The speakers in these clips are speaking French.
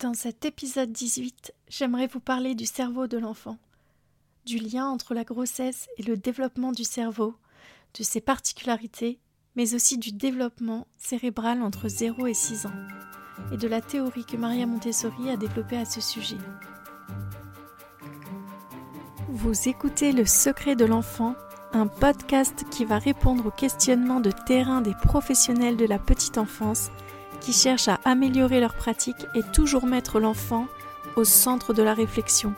Dans cet épisode 18, j'aimerais vous parler du cerveau de l'enfant, du lien entre la grossesse et le développement du cerveau, de ses particularités, mais aussi du développement cérébral entre 0 et 6 ans, et de la théorie que Maria Montessori a développée à ce sujet. Vous écoutez Le secret de l'enfant, un podcast qui va répondre aux questionnements de terrain des professionnels de la petite enfance qui cherchent à améliorer leur pratique et toujours mettre l'enfant au centre de la réflexion,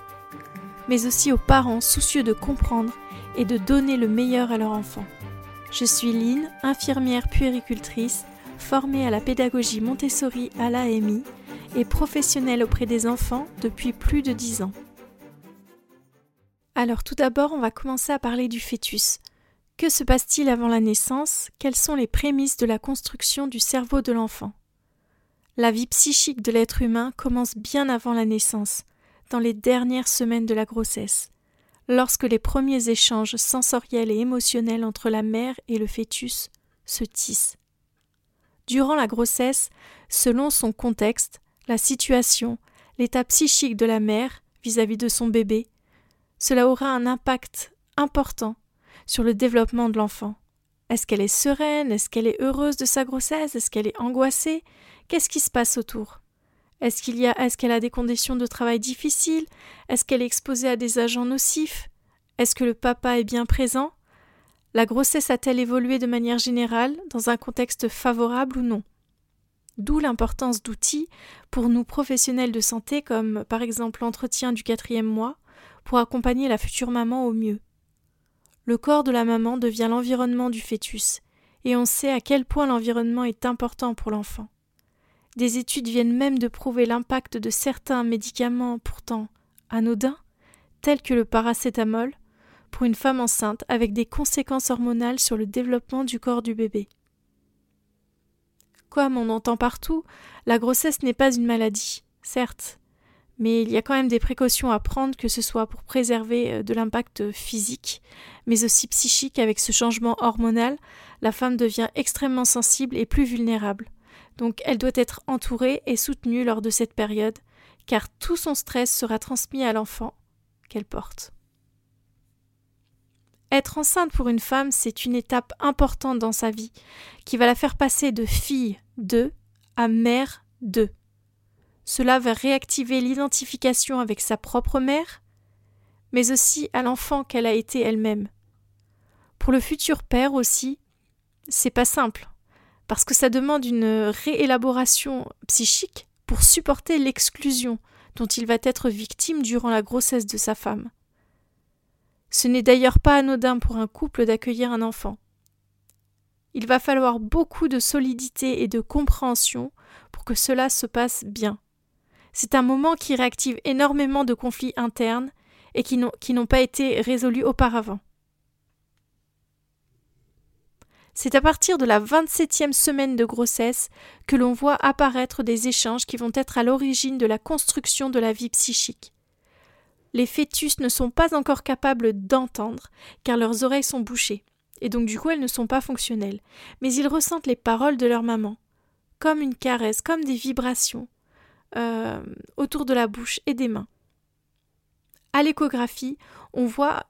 mais aussi aux parents soucieux de comprendre et de donner le meilleur à leur enfant. Je suis Lynn, infirmière puéricultrice, formée à la pédagogie Montessori à l'AMI et professionnelle auprès des enfants depuis plus de dix ans. Alors tout d'abord, on va commencer à parler du fœtus. Que se passe-t-il avant la naissance? Quelles sont les prémices de la construction du cerveau de l'enfant? La vie psychique de l'être humain commence bien avant la naissance, dans les dernières semaines de la grossesse, lorsque les premiers échanges sensoriels et émotionnels entre la mère et le fœtus se tissent. Durant la grossesse, selon son contexte, la situation, l'état psychique de la mère vis-à-vis de son bébé, cela aura un impact important sur le développement de l'enfant. Est-ce qu'elle est sereine? Est-ce qu'elle est heureuse de sa grossesse? Est-ce qu'elle est angoissée? Qu'est-ce qui se passe autour? Est-ce qu'il y a est-ce qu'elle a des conditions de travail difficiles? Est-ce qu'elle est exposée à des agents nocifs? Est-ce que le papa est bien présent? La grossesse a-t-elle évolué de manière générale dans un contexte favorable ou non? D'où l'importance d'outils pour nous professionnels de santé comme par exemple l'entretien du quatrième mois pour accompagner la future maman au mieux. Le corps de la maman devient l'environnement du fœtus, et on sait à quel point l'environnement est important pour l'enfant. Des études viennent même de prouver l'impact de certains médicaments pourtant anodins, tels que le paracétamol, pour une femme enceinte avec des conséquences hormonales sur le développement du corps du bébé. Comme on entend partout, la grossesse n'est pas une maladie, certes, mais il y a quand même des précautions à prendre, que ce soit pour préserver euh, de l'impact physique, mais aussi psychique avec ce changement hormonal, la femme devient extrêmement sensible et plus vulnérable. Donc elle doit être entourée et soutenue lors de cette période, car tout son stress sera transmis à l'enfant qu'elle porte. Être enceinte pour une femme, c'est une étape importante dans sa vie, qui va la faire passer de fille de à mère de. Cela va réactiver l'identification avec sa propre mère, mais aussi à l'enfant qu'elle a été elle-même. Pour le futur père aussi, c'est pas simple parce que ça demande une réélaboration psychique pour supporter l'exclusion dont il va être victime durant la grossesse de sa femme. Ce n'est d'ailleurs pas anodin pour un couple d'accueillir un enfant. Il va falloir beaucoup de solidité et de compréhension pour que cela se passe bien. C'est un moment qui réactive énormément de conflits internes et qui n'ont pas été résolus auparavant. C'est à partir de la 27e semaine de grossesse que l'on voit apparaître des échanges qui vont être à l'origine de la construction de la vie psychique. Les fœtus ne sont pas encore capables d'entendre, car leurs oreilles sont bouchées, et donc du coup elles ne sont pas fonctionnelles, mais ils ressentent les paroles de leur maman, comme une caresse, comme des vibrations, euh, autour de la bouche et des mains. À l'échographie, on voit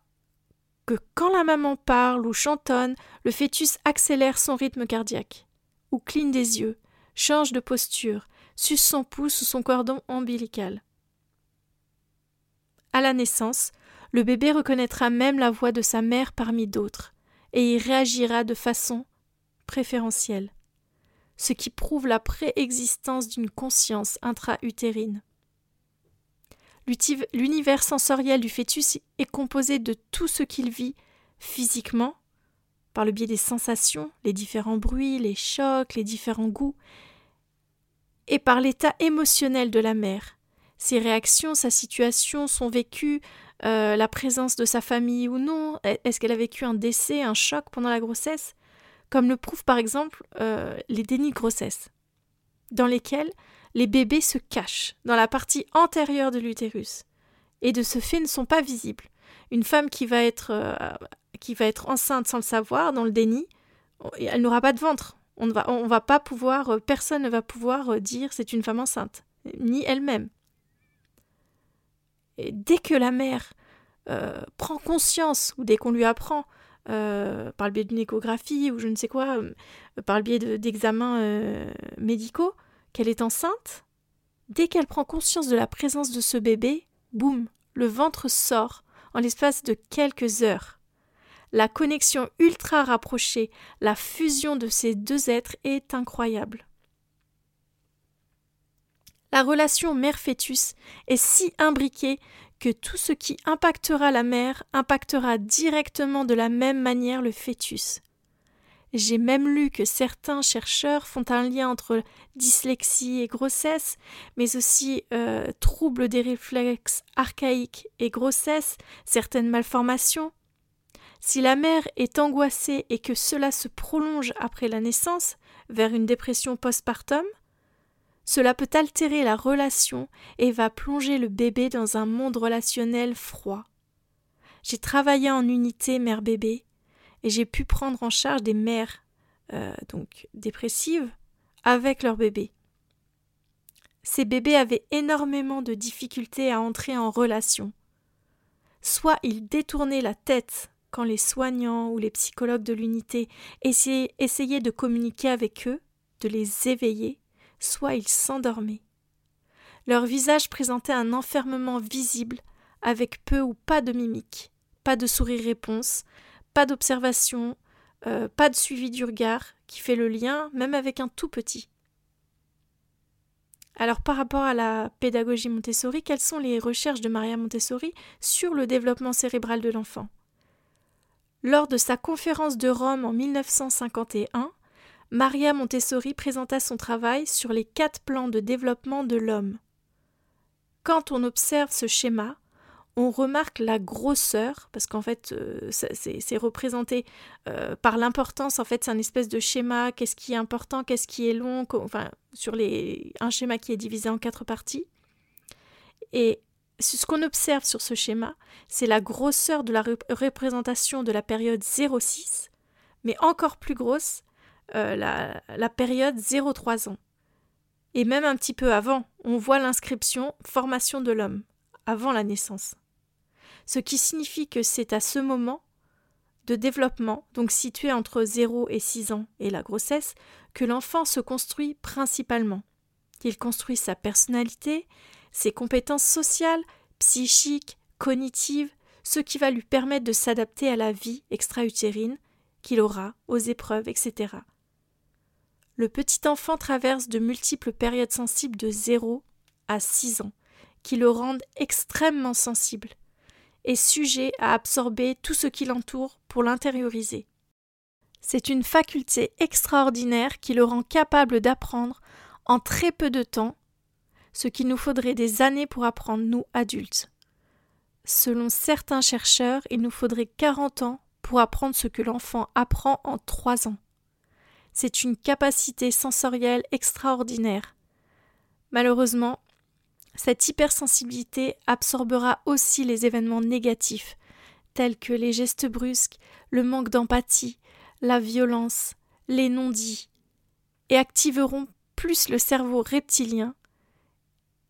que quand la maman parle ou chantonne, le fœtus accélère son rythme cardiaque, ou cligne des yeux, change de posture, suce son pouce ou son cordon ombilical. À la naissance, le bébé reconnaîtra même la voix de sa mère parmi d'autres, et y réagira de façon préférentielle, ce qui prouve la préexistence d'une conscience intra-utérine. L'univers sensoriel du fœtus est composé de tout ce qu'il vit physiquement, par le biais des sensations, les différents bruits, les chocs, les différents goûts, et par l'état émotionnel de la mère. Ses réactions, sa situation, son vécu, euh, la présence de sa famille ou non, est-ce qu'elle a vécu un décès, un choc pendant la grossesse, comme le prouvent par exemple euh, les dénis de grossesse, dans lesquels les bébés se cachent dans la partie antérieure de l'utérus, et de ce fait ne sont pas visibles. Une femme qui va être, euh, qui va être enceinte sans le savoir, dans le déni, elle n'aura pas de ventre. On va, on va pas pouvoir, euh, personne ne va pouvoir euh, dire c'est une femme enceinte. ni elle-même. Et dès que la mère prend conscience, ou dès qu'on lui apprend, par le biais d'une échographie ou je ne sais quoi, par le biais d'examens médicaux, qu'elle est enceinte, dès qu'elle prend conscience de la présence de ce bébé, boum, le ventre sort en l'espace de quelques heures. La connexion ultra rapprochée, la fusion de ces deux êtres est incroyable. La relation mère-fœtus est si imbriquée que tout ce qui impactera la mère impactera directement de la même manière le fœtus. J'ai même lu que certains chercheurs font un lien entre dyslexie et grossesse, mais aussi euh, troubles des réflexes archaïques et grossesse, certaines malformations. Si la mère est angoissée et que cela se prolonge après la naissance, vers une dépression postpartum, cela peut altérer la relation et va plonger le bébé dans un monde relationnel froid. J'ai travaillé en unité mère-bébé et j'ai pu prendre en charge des mères euh, donc dépressives avec leur bébé. Ces bébés avaient énormément de difficultés à entrer en relation. Soit ils détournaient la tête quand les soignants ou les psychologues de l'unité essayaient de communiquer avec eux, de les éveiller, soit ils s'endormaient. Leur visage présentait un enfermement visible, avec peu ou pas de mimique, pas de sourire-réponse, pas d'observation, euh, pas de suivi du regard, qui fait le lien même avec un tout petit. Alors par rapport à la pédagogie Montessori, quelles sont les recherches de Maria Montessori sur le développement cérébral de l'enfant? Lors de sa conférence de Rome en 1951, Maria Montessori présenta son travail sur les quatre plans de développement de l'homme. Quand on observe ce schéma, on remarque la grosseur, parce qu'en fait, euh, c'est représenté euh, par l'importance. En fait, c'est un espèce de schéma. Qu'est-ce qui est important, qu'est-ce qui est long, enfin, sur les, un schéma qui est divisé en quatre parties. Et ce qu'on observe sur ce schéma, c'est la grosseur de la représentation de la période 0,6, mais encore plus grosse, euh, la, période 0-3 ans. Et même un petit peu avant, on voit l'inscription formation de l'homme, avant la naissance. Ce qui signifie que c'est à ce moment de développement, donc situé entre 0 et 6 ans et la grossesse, que l'enfant se construit principalement. Il construit sa personnalité, ses compétences sociales, psychiques, cognitives, ce qui va lui permettre de s'adapter à la vie extra-utérine qu'il aura, aux épreuves, etc le petit enfant traverse de multiples périodes sensibles de 0 à 6 ans, qui le rendent extrêmement sensible et sujet à absorber tout ce qui l'entoure pour l'intérioriser. C'est une faculté extraordinaire qui le rend capable d'apprendre en très peu de temps ce qu'il nous faudrait des années pour apprendre, nous adultes. Selon certains chercheurs, il nous faudrait 40 ans pour apprendre ce que l'enfant apprend en 3 ans. C'est une capacité sensorielle extraordinaire. Malheureusement, cette hypersensibilité absorbera aussi les événements négatifs, tels que les gestes brusques, le manque d'empathie, la violence, les non-dits, et activeront plus le cerveau reptilien,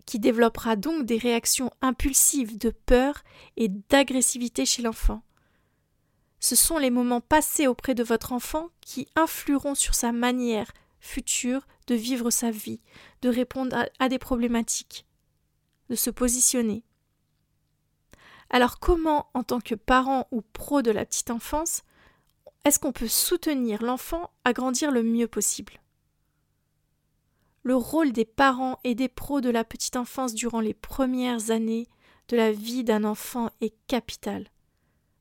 qui développera donc des réactions impulsives de peur et d'agressivité chez l'enfant. Ce sont les moments passés auprès de votre enfant qui influeront sur sa manière future de vivre sa vie, de répondre à, des problématiques, de se positionner. Alors comment, en tant que parent ou pro de la petite enfance, est-ce qu'on peut soutenir l'enfant à grandir le mieux possible? Le rôle des parents et des pros de la petite enfance durant les premières années de la vie d'un enfant est capital.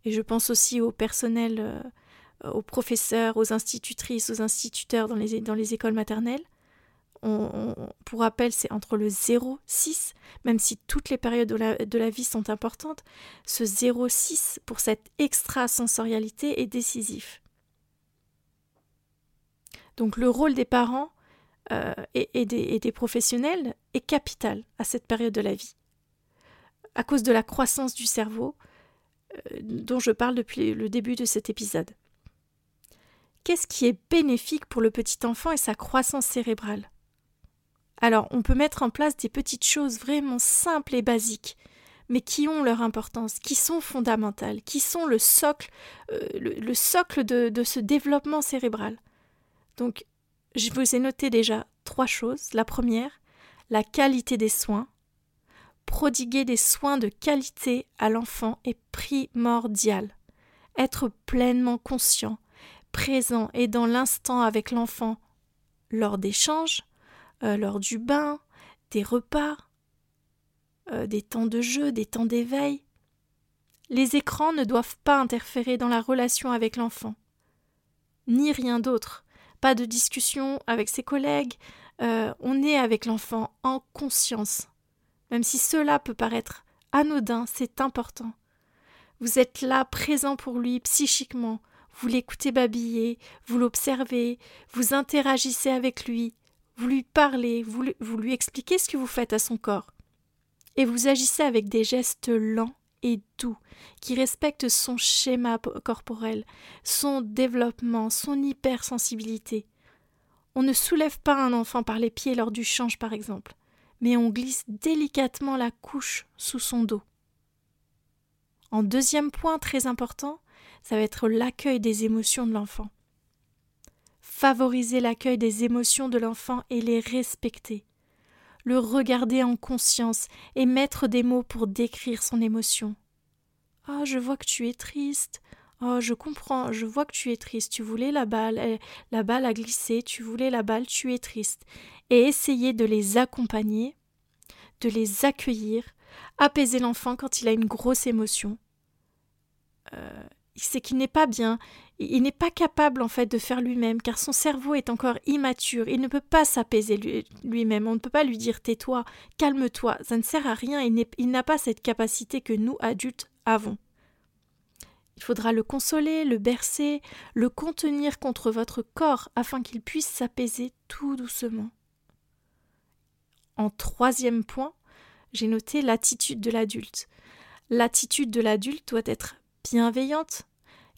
Et je pense aussi au personnel, euh, aux professeurs, aux institutrices, aux instituteurs dans les, dans les écoles maternelles. Pour rappel, c'est entre le 0-6, même si toutes les périodes de la, vie sont importantes, ce 0-6 pour cette extrasensorialité est décisif. Donc le rôle des parents euh, et, des, et, des, professionnels est capital à cette période de la vie. À cause de la croissance du cerveau, euh, dont je parle depuis le début de cet épisode. Qu'est-ce qui est bénéfique pour le petit enfant et sa croissance cérébrale? Alors on peut mettre en place des petites choses vraiment simples et basiques, mais qui ont leur importance, qui sont fondamentales, qui sont le socle, euh, le, socle de, de ce développement cérébral. Donc je vous ai noté déjà trois choses. La première, la qualité des soins. Prodiguer des soins de qualité à l'enfant est primordial. Être pleinement conscient, présent et dans l'instant avec l'enfant lors d'échanges, euh, lors du bain, des repas, euh, des temps de jeu, des temps d'éveil. Les écrans ne doivent pas interférer dans la relation avec l'enfant, ni rien d'autre. Pas de discussion avec ses collègues, euh, on est avec l'enfant en conscience. Même si cela peut paraître anodin, c'est important. Vous êtes là, présent pour lui psychiquement, vous l'écoutez babiller, vous l'observez, vous interagissez avec lui, vous lui parlez, vous, vous lui expliquez ce que vous faites à son corps. Et vous agissez avec des gestes lents et doux, qui respectent son schéma corporel, son développement, son hypersensibilité. On ne soulève pas un enfant par les pieds lors du change, par exemple, mais on glisse délicatement la couche sous son dos. En deuxième point très important, ça va être l'accueil des émotions de l'enfant. Favoriser l'accueil des émotions de l'enfant et les respecter. Le regarder en conscience et mettre des mots pour décrire son émotion. Ah, je vois que tu es triste. Oh, je comprends, je vois que tu es triste, tu voulais la balle, la balle a glissé, tu voulais la balle, tu es triste. Et essayer de les accompagner, de les accueillir, apaiser l'enfant quand il a une grosse émotion. Euh, c'est qu'il n'est pas bien, il n'est pas capable en fait de faire lui-même, car son cerveau est encore immature, il ne peut pas s'apaiser lui-même, on ne peut pas lui dire tais-toi, calme-toi, ça ne sert à rien, il n'a pas cette capacité que nous adultes avons. Il faudra le consoler, le bercer, le contenir contre votre corps afin qu'il puisse s'apaiser tout doucement. En troisième point, j'ai noté l'attitude de l'adulte. L'attitude de l'adulte doit être bienveillante,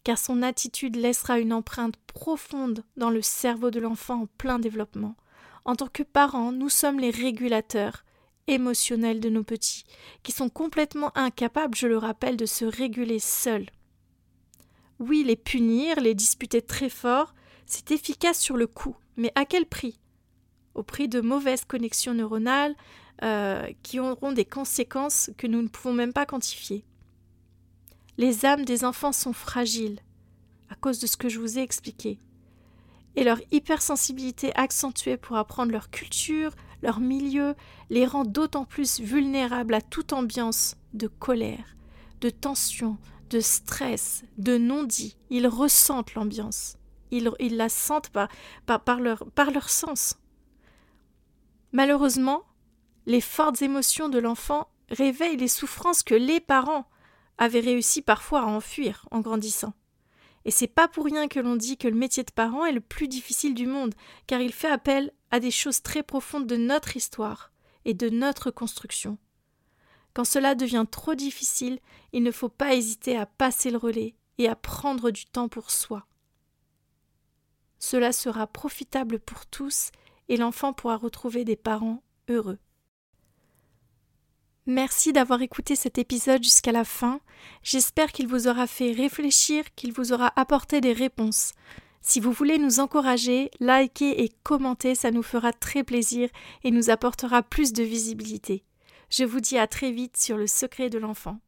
car son attitude laissera une empreinte profonde dans le cerveau de l'enfant en plein développement. En tant que parents, nous sommes les régulateurs émotionnels de nos petits, qui sont complètement incapables, je le rappelle, de se réguler seuls. Oui, les punir, les disputer très fort, c'est efficace sur le coup, mais à quel prix? Au prix de mauvaises connexions neuronales euh, qui auront des conséquences que nous ne pouvons même pas quantifier. Les âmes des enfants sont fragiles, à cause de ce que je vous ai expliqué, et leur hypersensibilité accentuée pour apprendre leur culture, leur milieu, les rend d'autant plus vulnérables à toute ambiance de colère, de tension, de stress, de non-dit. Ils ressentent l'ambiance. Ils, la sentent par, par, leur, par leur sens. Malheureusement, les fortes émotions de l'enfant réveillent les souffrances que les parents avaient réussi parfois à enfuir en grandissant. Et c'est pas pour rien que l'on dit que le métier de parent est le plus difficile du monde, car il fait appel à des choses très profondes de notre histoire et de notre construction. Quand cela devient trop difficile, il ne faut pas hésiter à passer le relais et à prendre du temps pour soi. Cela sera profitable pour tous et l'enfant pourra retrouver des parents heureux. Merci d'avoir écouté cet épisode jusqu'à la fin. J'espère qu'il vous aura fait réfléchir, qu'il vous aura apporté des réponses. Si vous voulez nous encourager, likez et commentez, ça nous fera très plaisir et nous apportera plus de visibilité. Je vous dis à très vite sur le secret de l'enfant.